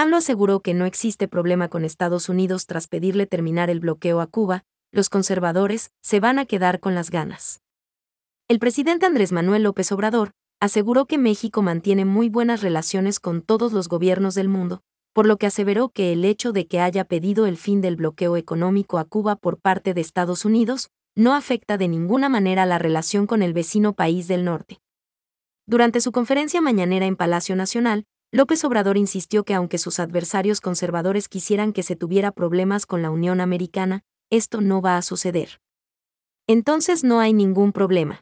AMLO aseguró que no existe problema con Estados Unidos tras pedirle terminar el bloqueo a Cuba, los conservadores se van a quedar con las ganas. El presidente Andrés Manuel López Obrador aseguró que México mantiene muy buenas relaciones con todos los gobiernos del mundo, por lo que aseveró que el hecho de que haya pedido el fin del bloqueo económico a Cuba por parte de Estados Unidos no afecta de ninguna manera la relación con el vecino país del norte. Durante su conferencia mañanera en Palacio Nacional, López Obrador insistió que aunque sus adversarios conservadores quisieran que se tuviera problemas con la Unión Americana, esto no va a suceder. Entonces no hay ningún problema.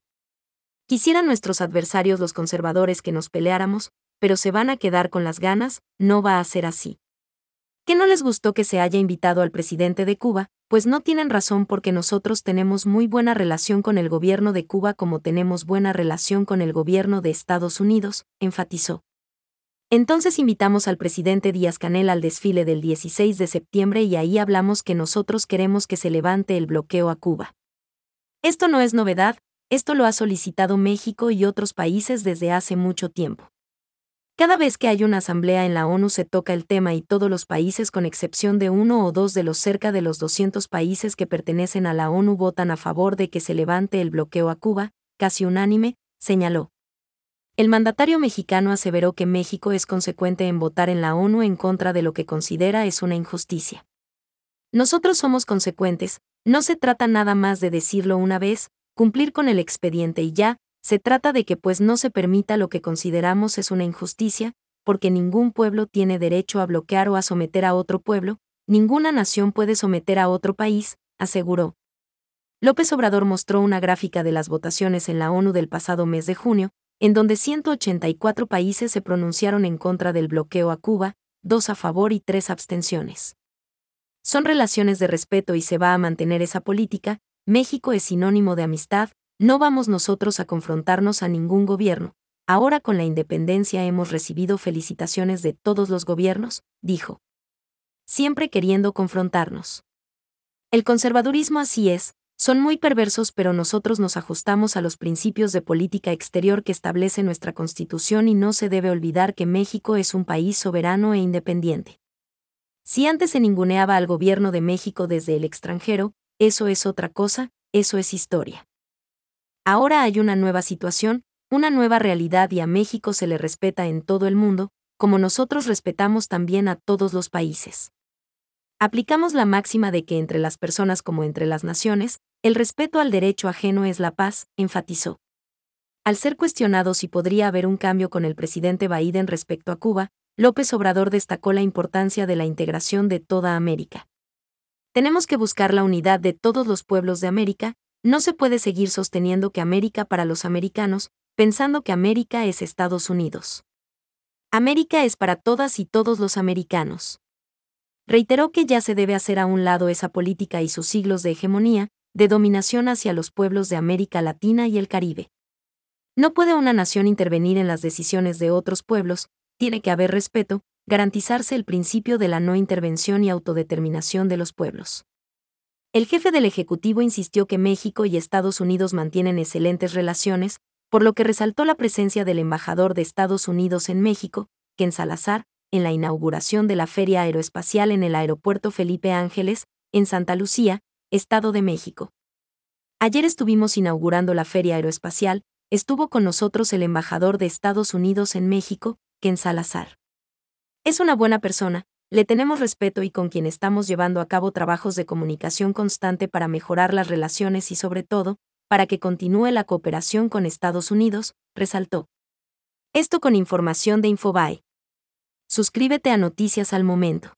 Quisieran nuestros adversarios los conservadores que nos peleáramos, pero se van a quedar con las ganas, no va a ser así. ¿Qué no les gustó que se haya invitado al presidente de Cuba? Pues no tienen razón porque nosotros tenemos muy buena relación con el gobierno de Cuba como tenemos buena relación con el gobierno de Estados Unidos, enfatizó. Entonces invitamos al presidente Díaz Canel al desfile del 16 de septiembre y ahí hablamos que nosotros queremos que se levante el bloqueo a Cuba. Esto no es novedad, esto lo ha solicitado México y otros países desde hace mucho tiempo. Cada vez que hay una asamblea en la ONU se toca el tema y todos los países con excepción de uno o dos de los cerca de los 200 países que pertenecen a la ONU votan a favor de que se levante el bloqueo a Cuba, casi unánime, señaló. El mandatario mexicano aseveró que México es consecuente en votar en la ONU en contra de lo que considera es una injusticia. Nosotros somos consecuentes, no se trata nada más de decirlo una vez, cumplir con el expediente y ya, se trata de que pues no se permita lo que consideramos es una injusticia, porque ningún pueblo tiene derecho a bloquear o a someter a otro pueblo, ninguna nación puede someter a otro país, aseguró. López Obrador mostró una gráfica de las votaciones en la ONU del pasado mes de junio, en donde 184 países se pronunciaron en contra del bloqueo a Cuba, dos a favor y tres abstenciones. Son relaciones de respeto y se va a mantener esa política, México es sinónimo de amistad, no vamos nosotros a confrontarnos a ningún gobierno. Ahora con la independencia hemos recibido felicitaciones de todos los gobiernos, dijo. Siempre queriendo confrontarnos. El conservadurismo así es, son muy perversos pero nosotros nos ajustamos a los principios de política exterior que establece nuestra Constitución y no se debe olvidar que México es un país soberano e independiente. Si antes se ninguneaba al gobierno de México desde el extranjero, eso es otra cosa, eso es historia. Ahora hay una nueva situación, una nueva realidad y a México se le respeta en todo el mundo, como nosotros respetamos también a todos los países. Aplicamos la máxima de que entre las personas como entre las naciones, el respeto al derecho ajeno es la paz, enfatizó. Al ser cuestionado si podría haber un cambio con el presidente Biden respecto a Cuba, López Obrador destacó la importancia de la integración de toda América. Tenemos que buscar la unidad de todos los pueblos de América, no se puede seguir sosteniendo que América para los americanos, pensando que América es Estados Unidos. América es para todas y todos los americanos. Reiteró que ya se debe hacer a un lado esa política y sus siglos de hegemonía, de dominación hacia los pueblos de América Latina y el Caribe. No puede una nación intervenir en las decisiones de otros pueblos, tiene que haber respeto, garantizarse el principio de la no intervención y autodeterminación de los pueblos. El jefe del Ejecutivo insistió que México y Estados Unidos mantienen excelentes relaciones, por lo que resaltó la presencia del embajador de Estados Unidos en México, Ken Salazar, en la inauguración de la Feria Aeroespacial en el Aeropuerto Felipe Ángeles, en Santa Lucía, Estado de México. Ayer estuvimos inaugurando la Feria Aeroespacial, estuvo con nosotros el embajador de Estados Unidos en México, Ken Salazar. Es una buena persona, le tenemos respeto y con quien estamos llevando a cabo trabajos de comunicación constante para mejorar las relaciones y sobre todo, para que continúe la cooperación con Estados Unidos, resaltó. Esto con información de Infobae. Suscríbete a Noticias al Momento.